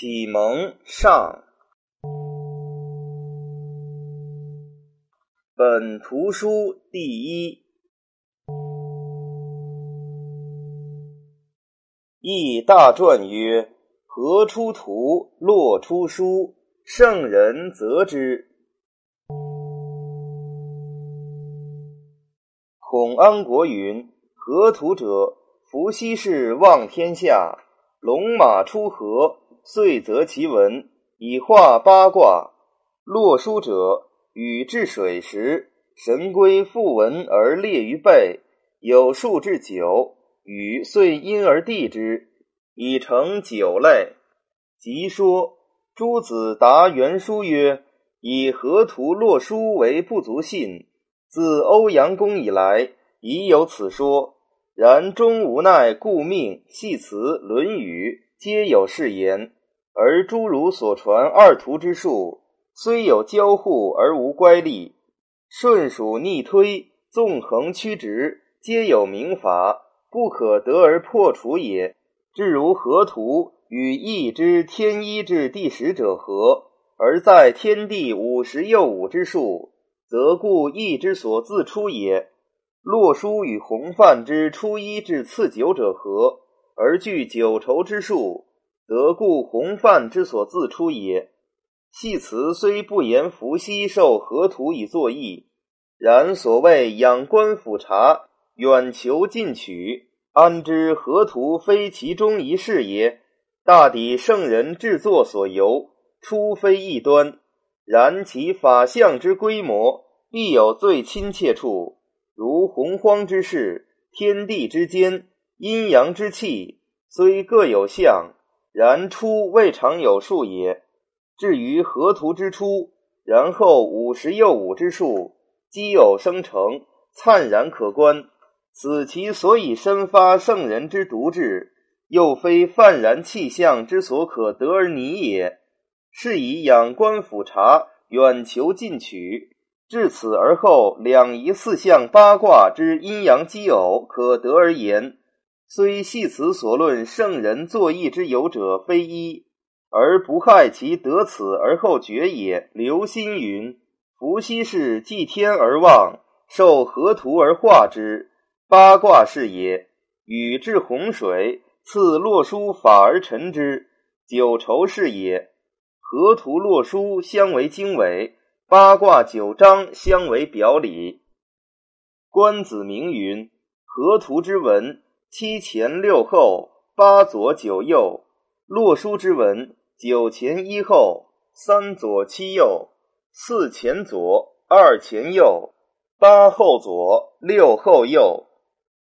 启蒙上，本图书第一。译大传曰：“何出图，洛出书，圣人则之。”孔安国云：“河图者，伏羲氏望天下，龙马出河。”遂择其文以画八卦。洛书者，禹治水时，神龟复文而列于背，有数至九。禹遂因而地之，以成九类。即说诸子答元书曰：“以河图洛书为不足信，自欧阳公以来，已有此说。然终无奈，故命系辞《论语》，皆有是言。”而诸儒所传二图之术，虽有交互而无乖戾，顺属逆推，纵横曲直，皆有明法，不可得而破除也。至如河图与易之天一至第十者合，而在天地五十又五之数，则故易之所自出也。洛书与洪范之初一至次九者合，而具九畴之数。得故洪范之所自出也。系辞虽不言伏羲受河图以作义，然所谓仰观俯察，远求近取，安知河图非其中一事也？大抵圣人制作所由，出非异端。然其法相之规模，必有最亲切处，如洪荒之势，天地之间，阴阳之气，虽各有象。然初未尝有数也。至于河图之初，然后五十又五之数，奇偶生成，灿然可观。此其所以生发圣人之独志，又非泛然气象之所可得而拟也。是以仰观俯察，远求近取，至此而后两仪四象八卦之阴阳奇偶可得而言。虽系此所论圣人作义之有者非一，而不害其得此而后觉也。刘心云：“伏羲氏祭天而望，受河图而画之，八卦是也。禹治洪水，赐洛书法而陈之，九畴是也。河图洛书相为经纬，八卦九章相为表里。”关子明云：“河图之文。”七前六后，八左九右。洛书之文：九前一后，三左七右，四前左，二前右，八后左，六后右。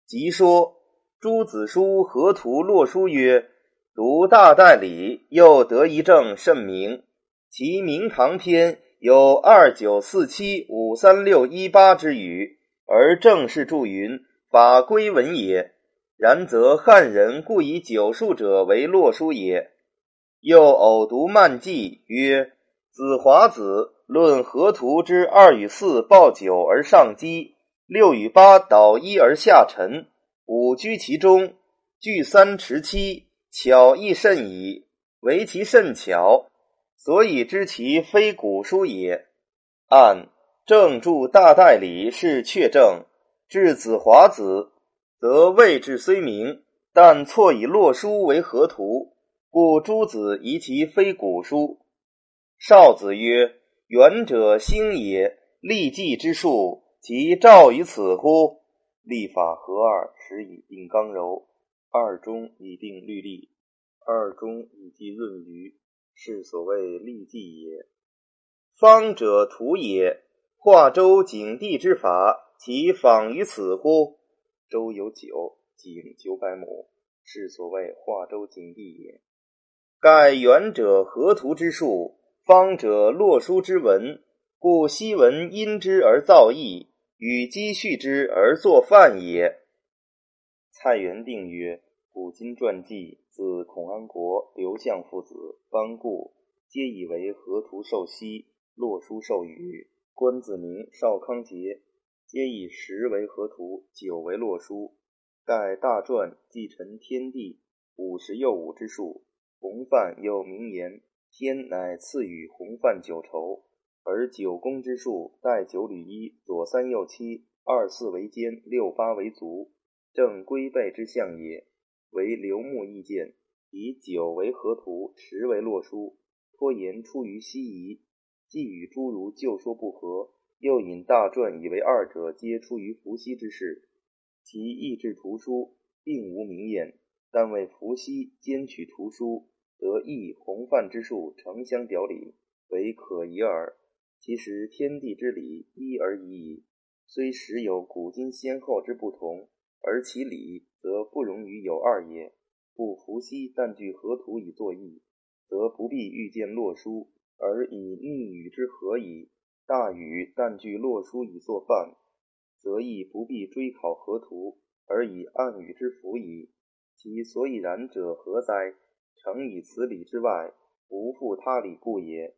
即说诸子书河图洛书曰：“读大代理，又得一正甚明。其明堂篇有二九四七五三六一八之语，而正是注云法归文也。”然则汉人故以九数者为洛书也。又偶读漫记曰：“子华子论河图之二与四报九而上击，六与八倒一而下沉，五居其中，聚三持七，巧亦甚矣。唯其甚巧，所以知其非古书也。按正著大代理是确正，至子华子。”则位置虽明，但错以洛书为河图，故诸子疑其非古书。少子曰：“远者星也，立纪之术，其照于此乎？”立法合二，始以定刚柔；二中以定律例，二中以记论余，是所谓立纪也。方者图也，化周景地之法，其仿于此乎？周有九，井九百亩，是所谓化州景地也。盖远者河图之术，方者洛书之文，故昔文因之而造诣，与积蓄之而作范也。蔡元定曰：古今传记，自孔安国、刘向父子、班固，皆以为河图受羲，洛书受禹，关子明、邵康节。皆以十为河图，九为洛书。盖大传继承天地五十又五之数，洪范又名言：“天乃赐予洪范九畴，而九宫之数，带九履一，左三右七，二四为肩，六八为足，正龟背之象也。为流木意见，以九为河图，十为洛书。托言出于西夷，既与诸儒旧说不合，又引大传以为二者皆出于伏羲之事。其意志图书，并无明验，但为伏羲兼取图书，得意洪范之术，诚相表里，为可疑耳。其实天地之理，一而已矣。虽时有古今先后之不同，而其理则不容于有二也。故伏羲但据河图以作义，则不必欲见洛书，而以逆语之何矣。大禹但据洛书以作范。则亦不必追考河图，而以暗语之符矣。其所以然者何哉？诚以此理之外，无复他理故也。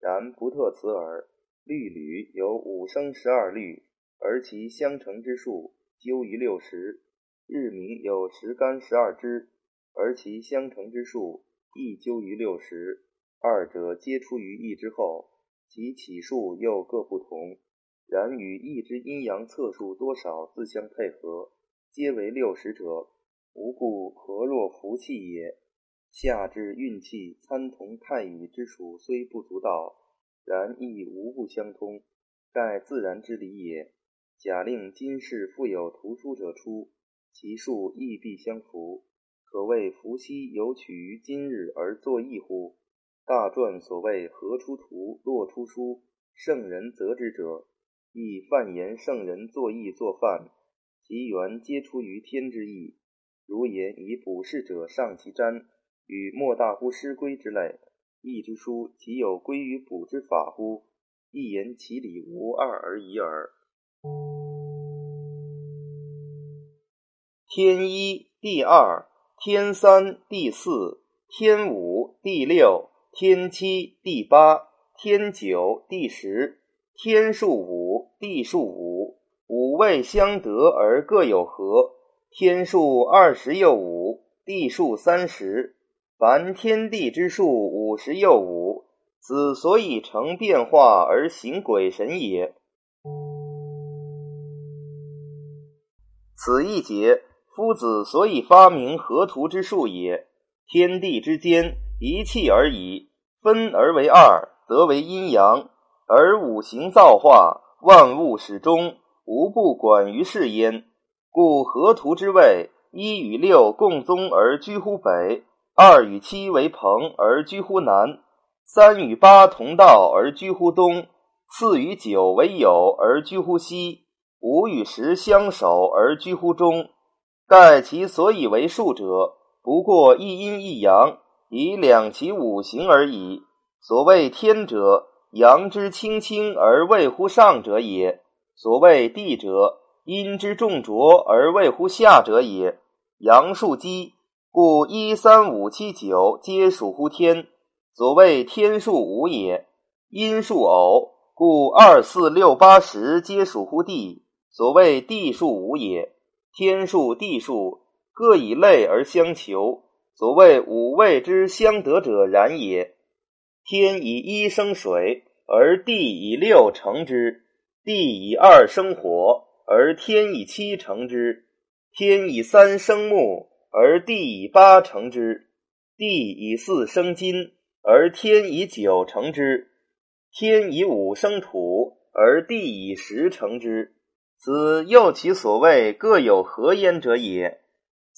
然不特此耳。律吕有五声十二律，而其相乘之数究于六十；日明有十干十二支，而其相乘之数亦究于六十。二者皆出于易之后，其起数又各不同。然与一之阴阳测数多少自相配合，皆为六十者，无故何若福气也。下至运气参同太乙之数，虽不足道，然亦无不相通，盖自然之理也。假令今世复有图书者出，其数亦必相符，可谓伏羲有取于今日而作异乎？大传所谓何出图，洛出书，圣人择之者。亦范言圣人作意作范，其源皆出于天之意。如言以卜筮者上其占，与莫大乎师规之类。义之书，其有归于卜之法乎？一言其理无二而已耳。天一、地二、天三、地四、天五、地六、天七、地八、天九、地十。天数五，地数五，五位相得而各有和。天数二十又五，地数三十，凡天地之数五十又五，此所以成变化而行鬼神也。此一节，夫子所以发明河图之术也。天地之间，一气而已，分而为二，则为阴阳。而五行造化，万物始终无不管于世焉。故河图之谓：一与六共宗而居乎北，二与七为朋而居乎南，三与八同道而居乎东，四与九为友而居乎西，五与十相守而居乎中。盖其所以为数者，不过一阴一阳，以两其五行而已。所谓天者，阳之清清而未乎上者也。所谓地者，阴之重浊而未乎下者也。阳数奇，故一三五七九皆属乎天，所谓天数五也。阴数偶，故二四六八十皆属乎地，所谓地数五也。天数地数各以类而相求，所谓五味之相得者然也。天以一生水，而地以六成之；地以二生火，而天以七成之；天以三生木，而地以八成之；地以四生金，而天以九成之；天以五生土，而地以十成之。此又其所谓各有何焉者也。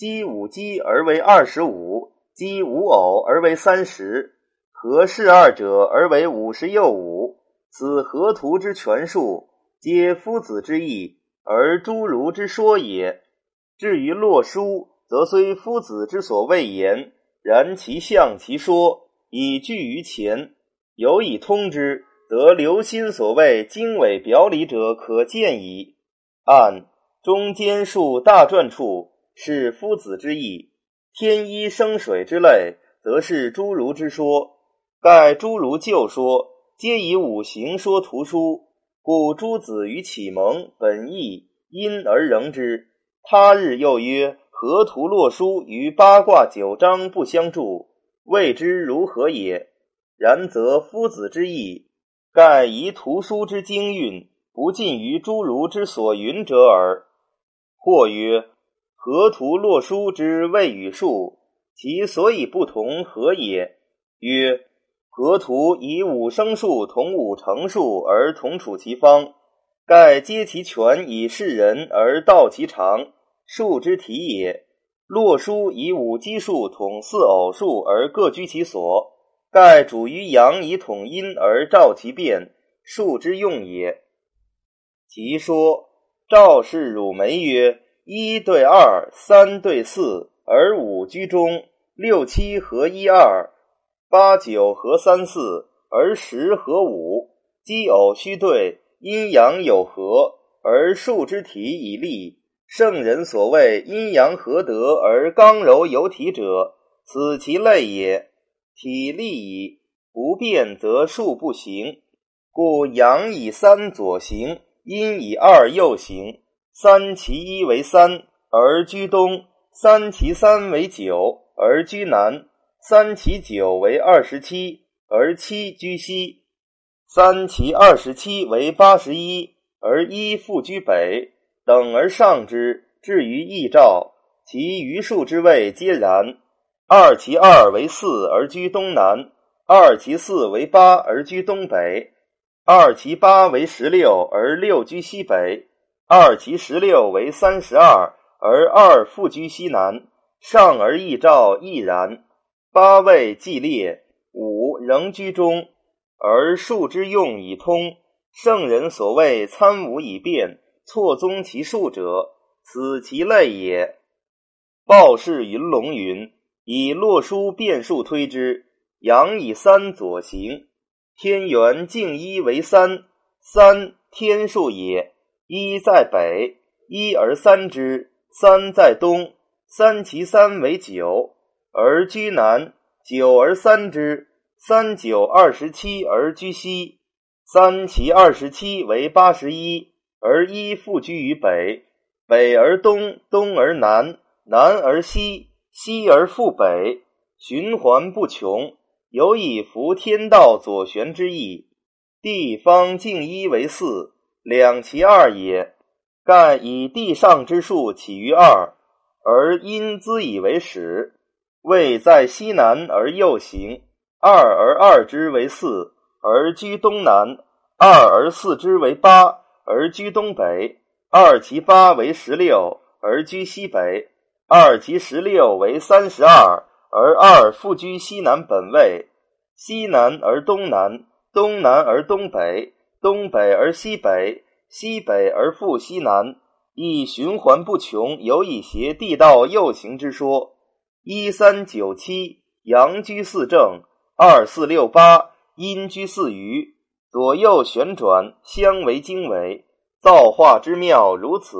积五积而为二十五，积五偶而为三十。合是二者而为五十又五，此河图之全数，皆夫子之意，而诸儒之说也。至于洛书，则虽夫子之所谓言，然其象其说，已据于前，有以通之，则留心所谓经纬表里者可见矣。按中间数大篆处，是夫子之意；天一生水之类，则是诸儒之说。盖诸儒旧说，皆以五行说图书，故诸子于启蒙本意因而仍之。他日又曰：河图洛书于八卦九章不相助，谓之如何也？然则夫子之义，盖宜图书之精韵，不尽于诸儒之所云者耳。或曰：河图洛书之谓与数，其所以不同何也？曰：河图以五生数同五成数而同处其方，盖皆其权以示人而道其长，数之体也。洛书以五奇数统四偶数而各居其所，盖主于阳以统阴而照其变，数之用也。其说赵氏汝梅曰。一对二，三对四，而五居中；六七合一二，八九合三四，而十合五。奇偶虚对，阴阳有合，而数之体以立。圣人所谓阴阳合德而刚柔有体者，此其类也。体立矣，不变则数不行。故阳以三左行，阴以二右行。三其一为三而居东，三其三为九而居南，三其九为二十七而七居西，三其二十七为八十一而一复居北，等而上之，至于义兆，其余数之位皆然。二其二为四而居东南，二其四为八而居东北，二其八为十六而六居西北。二其十六为三十二，而二复居西南，上而易照亦然。八位既列，五仍居中，而数之用以通。圣人所谓参五以变，错综其数者，此其类也。鲍氏云龙云：以洛书变数推之，阳以三左行，天元静一为三，三天数也。一在北，一而三之；三在东，三其三为九，而居南；九而三之，三九二十七而居西；三其二十七为八十一，而一复居于北。北而东，东而南，南而西，西而复北，循环不穷，有以服天道左旋之意。地方静一为四。两其二也，盖以地上之数起于二，而因兹以为始。位在西南而右行，二而二之为四，而居东南；二而四之为八，而居东北；二其八为十六，而居西北；二其十六为三十二，而二复居西南本位。西南而东南，东南而东北。东北而西北，西北而复西南，亦循环不穷，有以邪地道右行之说。一三九七，阳居四正；二四六八，阴居四余。左右旋转，相为经纬。造化之妙如此。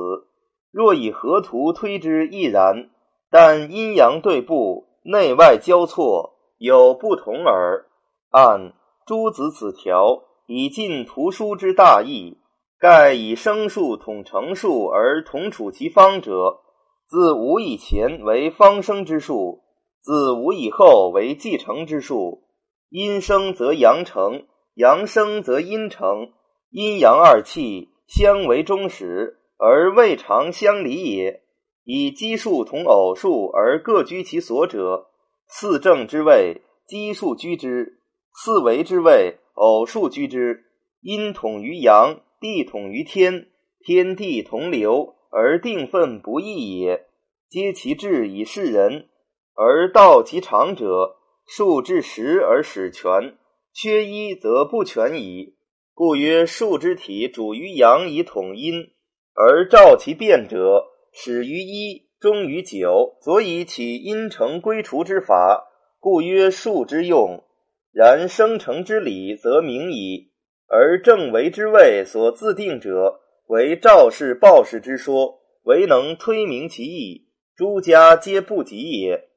若以河图推之亦然，但阴阳对布，内外交错，有不同耳。按诸子此条。以尽图书之大义，盖以生数统成数而同处其方者，自无以前为方生之数，自无以后为继承之数。阴生则阳成，阳生则阴成，阴阳二气相为终始，而未尝相离也。以奇数同偶数而各居其所者，四正之位，奇数居之；四维之位。偶数居之，阴统于阳，地统于天，天地同流而定分不异也。皆其志以示人，而道其长者，数至十而使全，缺一则不全矣。故曰：数之体主于阳以统阴，而照其变者，始于一，终于九，所以起阴成归除之法。故曰数之用。然生成之理则明矣，而正为之谓所自定者，为赵氏、鲍氏之说，唯能推明其意，诸家皆不及也。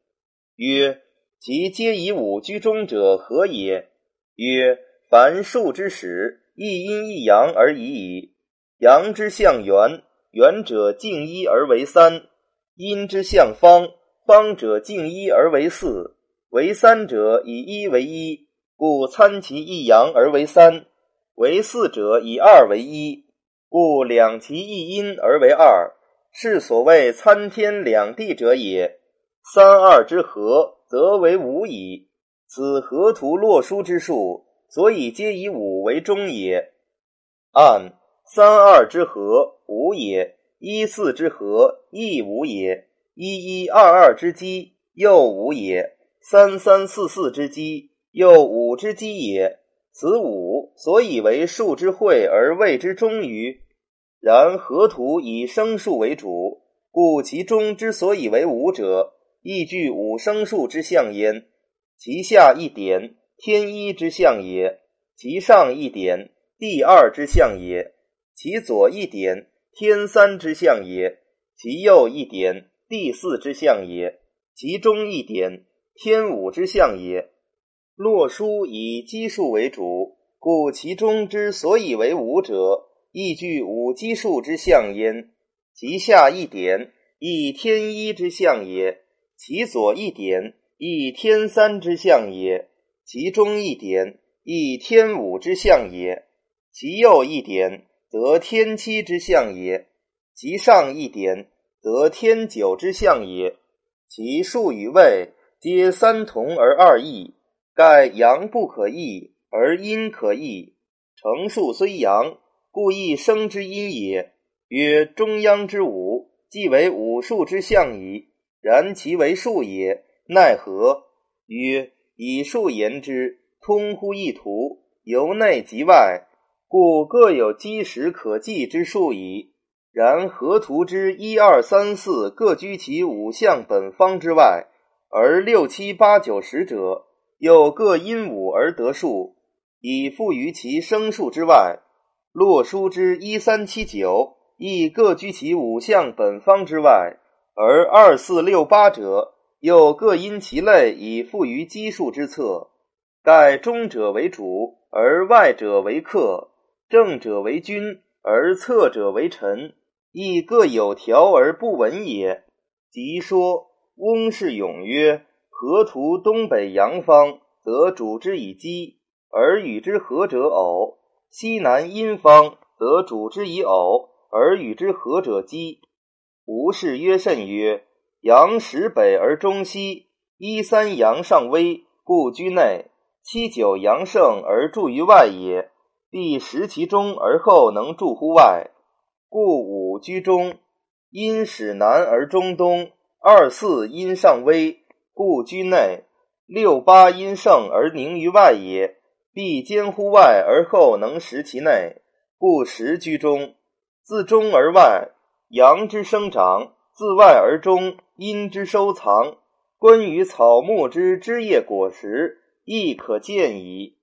曰：其皆以五居中者何也？曰：凡数之始，一阴一阳而已矣。阳之象圆，圆者静一而为三；阴之象方，方者静一而为四。为三者，以一为一，故参其一阳而为三；为四者，以二为一，故两其一阴而为二。是所谓参天两地者也。三二之和，则为五矣。此河图洛书之数，所以皆以五为中也。按三二之和，五也；一四之和，亦五也；一一二二之积，又五也；三三四四之基，又五之基也。此五，所以为数之会而谓之中于。然河图以生数为主，故其中之所以为五者。亦具五生数之象焉，其下一点天一之象也；其上一点地二之象也；其左一点天三之象也；其右一点地四之象也；其中一点天五之象也。洛书以奇数为主，故其中之所以为五者，亦具五奇数之象焉；其下一点亦天一之象也。其左一点，亦天三之象也；其中一点，亦天五之象也；其右一点，则天七之象也；其上一点，则天九之象也。其数与位，皆三同而二异。盖阳不可易，而阴可易。成数虽阳，故亦生之阴也。曰中央之五，即为五数之象矣。然其为数也，奈何？曰：以数言之，通乎一图，由内及外，故各有基石可计之数矣。然河图之一二三四各居其五象本方之外，而六七八九十者，又各因五而得数，以附于其生数之外。洛书之一三七九，亦各居其五象本方之外。而二四六八者，又各因其类以附于奇数之侧。盖中者为主，而外者为客；正者为君，而侧者为臣，亦各有条而不闻也。即说翁氏勇曰：“河图东北阳方，则主之以鸡，而与之合者偶；西南阴方，则主之以偶，而与之合者鸡。”吴氏曰：“甚曰，阳始北而中西，一三阳上微，故居内；七九阳盛而著于外也，必食其中而后能著乎外，故五居中。阴始南而中东，二四阴上微，故居内；六八阴盛而凝于外也，必兼乎外而后能食其内，故食居中。自中而外。”阳之生长，自外而中；阴之收藏，关于草木之枝叶果实，亦可见矣。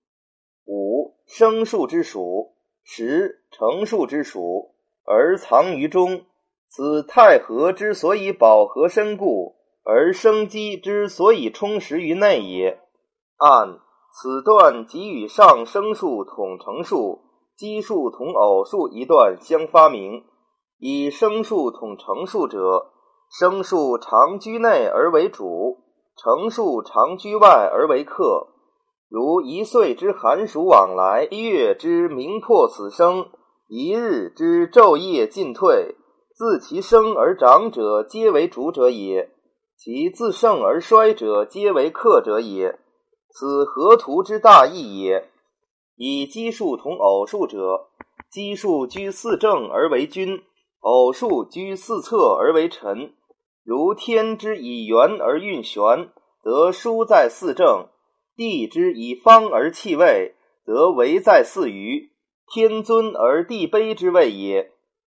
五生树之属，十成树之属，而藏于中。此太和之所以饱和深固，而生机之所以充实于内也。按此段，即与上生数统成数、奇数同偶数一段相发明。以生数统成数者，生数常居内而为主，成数常居外而为客。如一岁之寒暑往来，一月之明破此生，一日之昼夜进退，自其生而长者，皆为主者也；其自盛而衰者，皆为客者也。此河图之大义也。以奇数同偶数者，奇数居四正而为君。偶数居四侧而为臣，如天之以圆而运旋，则书在四正；地之以方而气位，则为在四隅。天尊而地卑之谓也，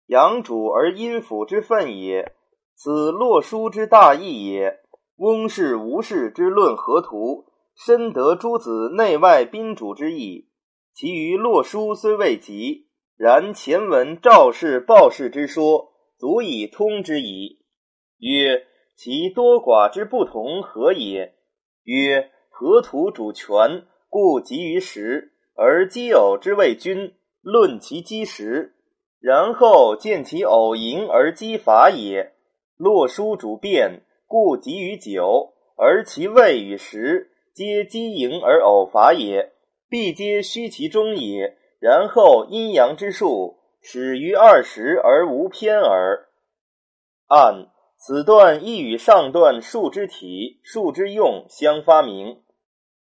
阳主而阴辅之分也。此洛书之大义也。翁氏、吴氏之论河图，深得诸子内外宾主之意。其余洛书虽未及。然前文赵氏、鲍氏之说，足以通之矣。曰：其多寡之不同何也？曰：河图主权，故集于时，而奇偶之谓君，论其基石，然后见其偶盈而积法也。洛书主变，故集于久，而其位与时，皆积盈而偶伐也，必皆虚其中也。然后阴阳之数始于二十而无偏耳。按此段亦与上段数之体、数之用相发明。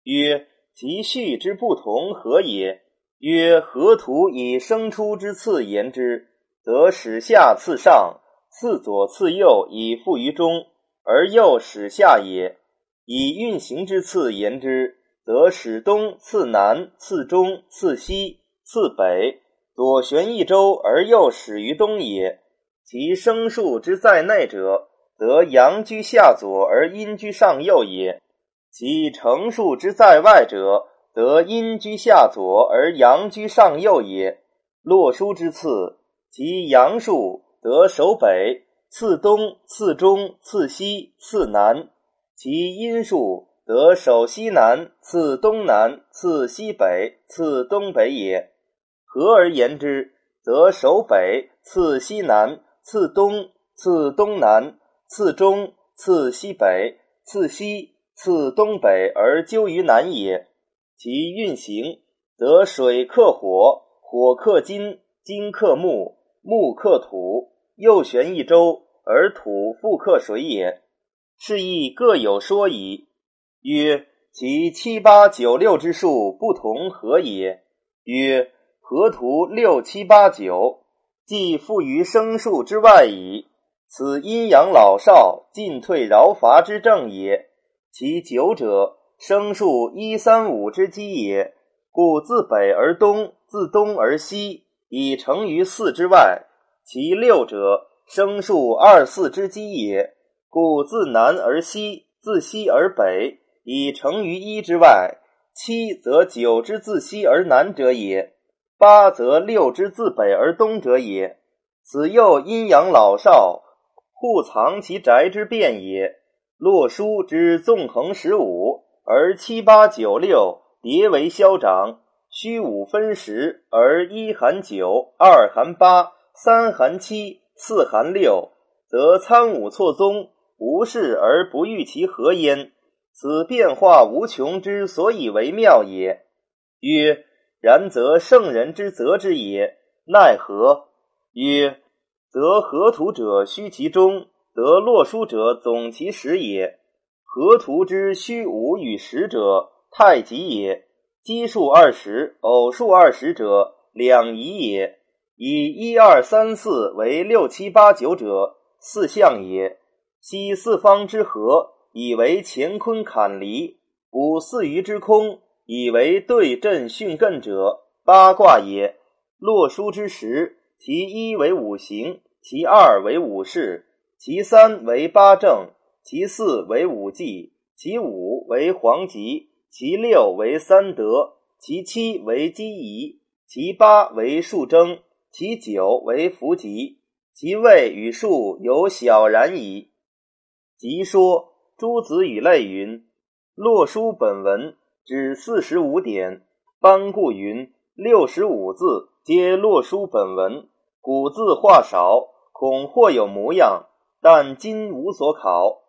曰：其序之不同何也？曰：河图以生出之次言之，则始下次上，次左次右，以复于中，而又始下也；以运行之次言之，则始东次南，次中次西。次北，左旋一周而又始于东也。其生数之在内者，则阳居下左而阴居上右也；其成数之在外者，则阴居下左而阳居上右也。洛书之次，其阳数得守北，次东，次中，次西，次南；其阴数得守西南，次东南，次西北，次东北也。合而言之，则守北，次西南，次东，次东南，次中，次西北，次西，次东北，而究于南也。其运行，则水克火，火克金，金克木，木克土，右旋一周，而土复克水也。是亦各有说矣。曰：其七八九六之数不同何也？曰：河图六七八九，既附于生数之外矣。此阴阳老少进退饶伐之正也。其九者，生数一三五之基也。故自北而东，自东而西，以成于四之外。其六者，生数二四之基也。故自南而西，自西而北，以成于一之外。七则九之自西而南者也。八则六之自北而东者也，此又阴阳老少互藏其宅之变也。洛书之纵横十五，而七八九六叠为消长；虚五分十，而一含九，二含八，三含七，四含六，则参五错综，无事而不欲其合焉。此变化无穷之所以为妙也。曰。然则圣人之责之也，奈何？曰：则合图者虚其中，则洛书者总其实也。合图之虚无与实者，太极也。奇数二十，偶数二十者，两仪也。以一二三四为六七八九者，四象也。昔四方之和，以为乾坤坎离；五四余之空。以为对阵巽艮者八卦也。洛书之时，其一为五行，其二为五事，其三为八正，其四为五季，其五为黄极，其六为三德，其七为积仪，其八为数征，其九为伏吉。其位与数有小然矣。即说诸子语类云：洛书本文。指四十五点，班固云：“六十五字皆洛书本文，古字画少，恐或有模样。但今无所考。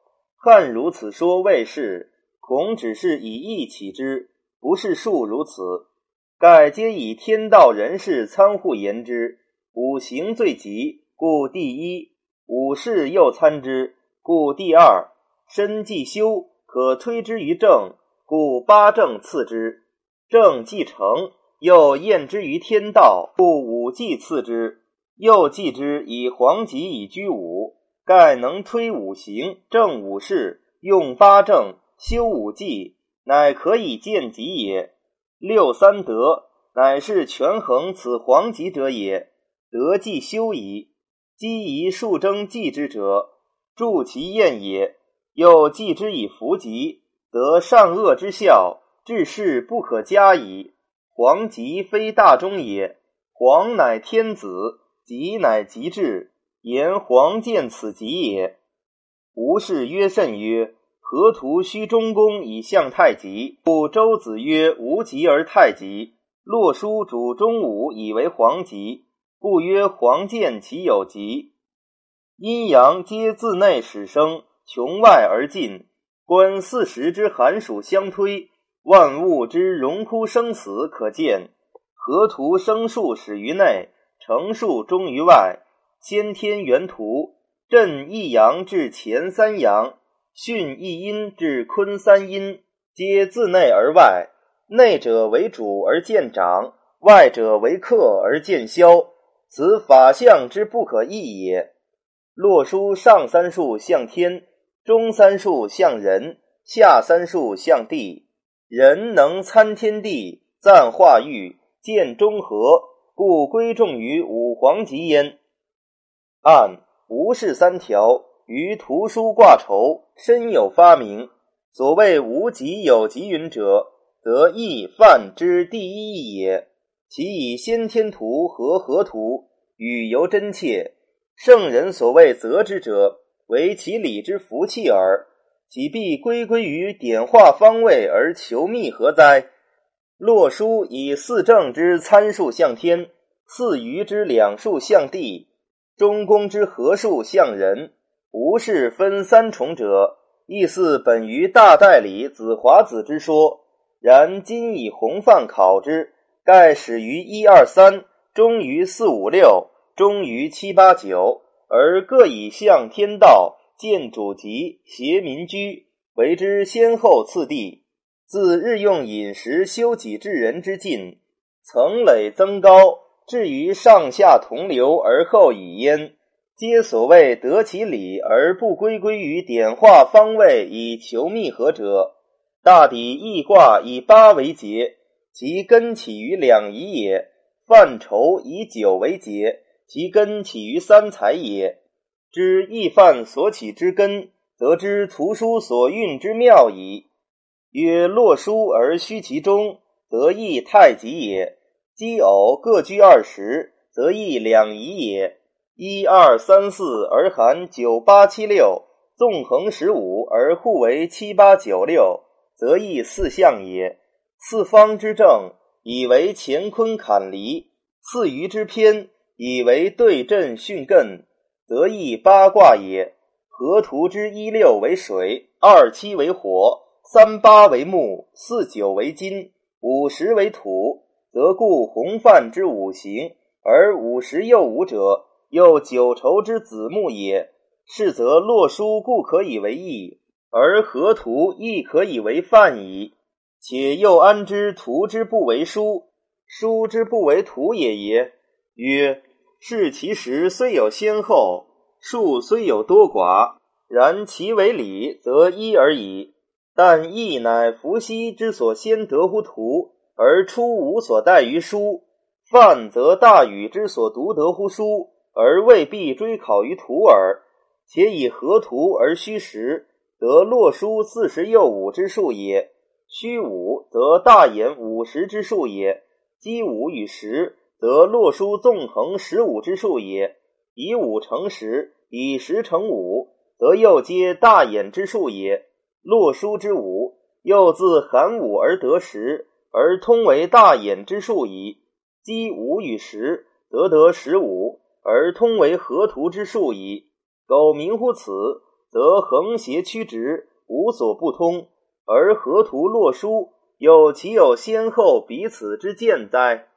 汉如此说未是，恐只是以义起之，不是数如此。盖皆以天道人事参互言之。五行最吉，故第一；五事又参之，故第二。身既修，可推之于正。”故八正次之，正既成，又验之于天道，故五纪次之，又继之以黄极以居五，盖能推五行，正五事，用八正，修五纪，乃可以见吉也。六三德，乃是权衡此黄极者也。德既修矣，积以数征继之者，助其验也。又继之以福吉。得善恶之效，治世不可加矣。黄极非大忠也，黄乃天子，极乃极志。言黄见此极也。吴氏曰甚曰：河图须中宫以象太极，故周子曰无极而太极。洛书主中武以为黄极，故曰黄见其有极。阴阳皆自内始生，穷外而进。观四时之寒暑相推，万物之荣枯生死可见。河图生数始于内，成数终于外。先天元图，震一阳至乾三阳，巽一阴至坤三阴，皆自内而外。内者为主而见长，外者为客而见消。此法相之不可易也。洛书上三数向天。中三数向人，下三数向地。人能参天地，赞化育，见中和，故归重于五黄极焉。按吴氏三条于图书挂筹，深有发明。所谓无极有极云者，则易范之第一义也。其以先天图和合图，语犹真切。圣人所谓择之者。为其理之福气耳，岂必归归于点化方位而求密何哉？洛书以四正之参数向天，四余之两数向地，中宫之何数向人，无事分三重者，亦似本于大代理子华子之说。然今以红范考之，盖始于一二三，终于四五六，终于七八九。而各以向天道、见主吉、协民居，为之先后次第。自日用饮食、修己治人之进，层累增高，至于上下同流而后已焉，皆所谓得其理而不归归于点化方位以求密合者。大抵易卦以八为节，其根起于两仪也；范畴以九为节。其根起于三才也，知易犯所起之根，则知图书所运之妙矣。曰：洛书而虚其中，则易太极也；奇偶各居二十，则亦两仪也。一二三四而含九八七六，纵横十五而互为七八九六，则亦四象也。四方之正，以为乾坤坎离；四隅之偏。以为对阵巽艮，则易八卦也。河图之一六为水，二七为火，三八为木，四九为金，五十为土，则故洪范之五行，而五十又五者，又九畴之子木也。是则洛书故可以为义，而河图亦可以为范矣。且又安知图之不为书，书之不为图也耶？曰。是其实虽有先后，数虽有多寡，然其为理，则一而已。但义乃伏羲之所先得乎图，而出无所待于书；范则大禹之所独得乎书，而未必追考于图耳。且以河图而虚实，则洛书四十又五之数也；虚五，则大言五十之数也。积五与十。则洛书纵横十五之数也，以五乘十，以十乘五，则又皆大衍之数也。洛书之五，又自含五而得十，而通为大衍之数矣。积五与十，得得十五，而通为河图之数矣。苟明乎此，则横斜曲直，无所不通。而河图洛书，又岂有先后彼此之见哉？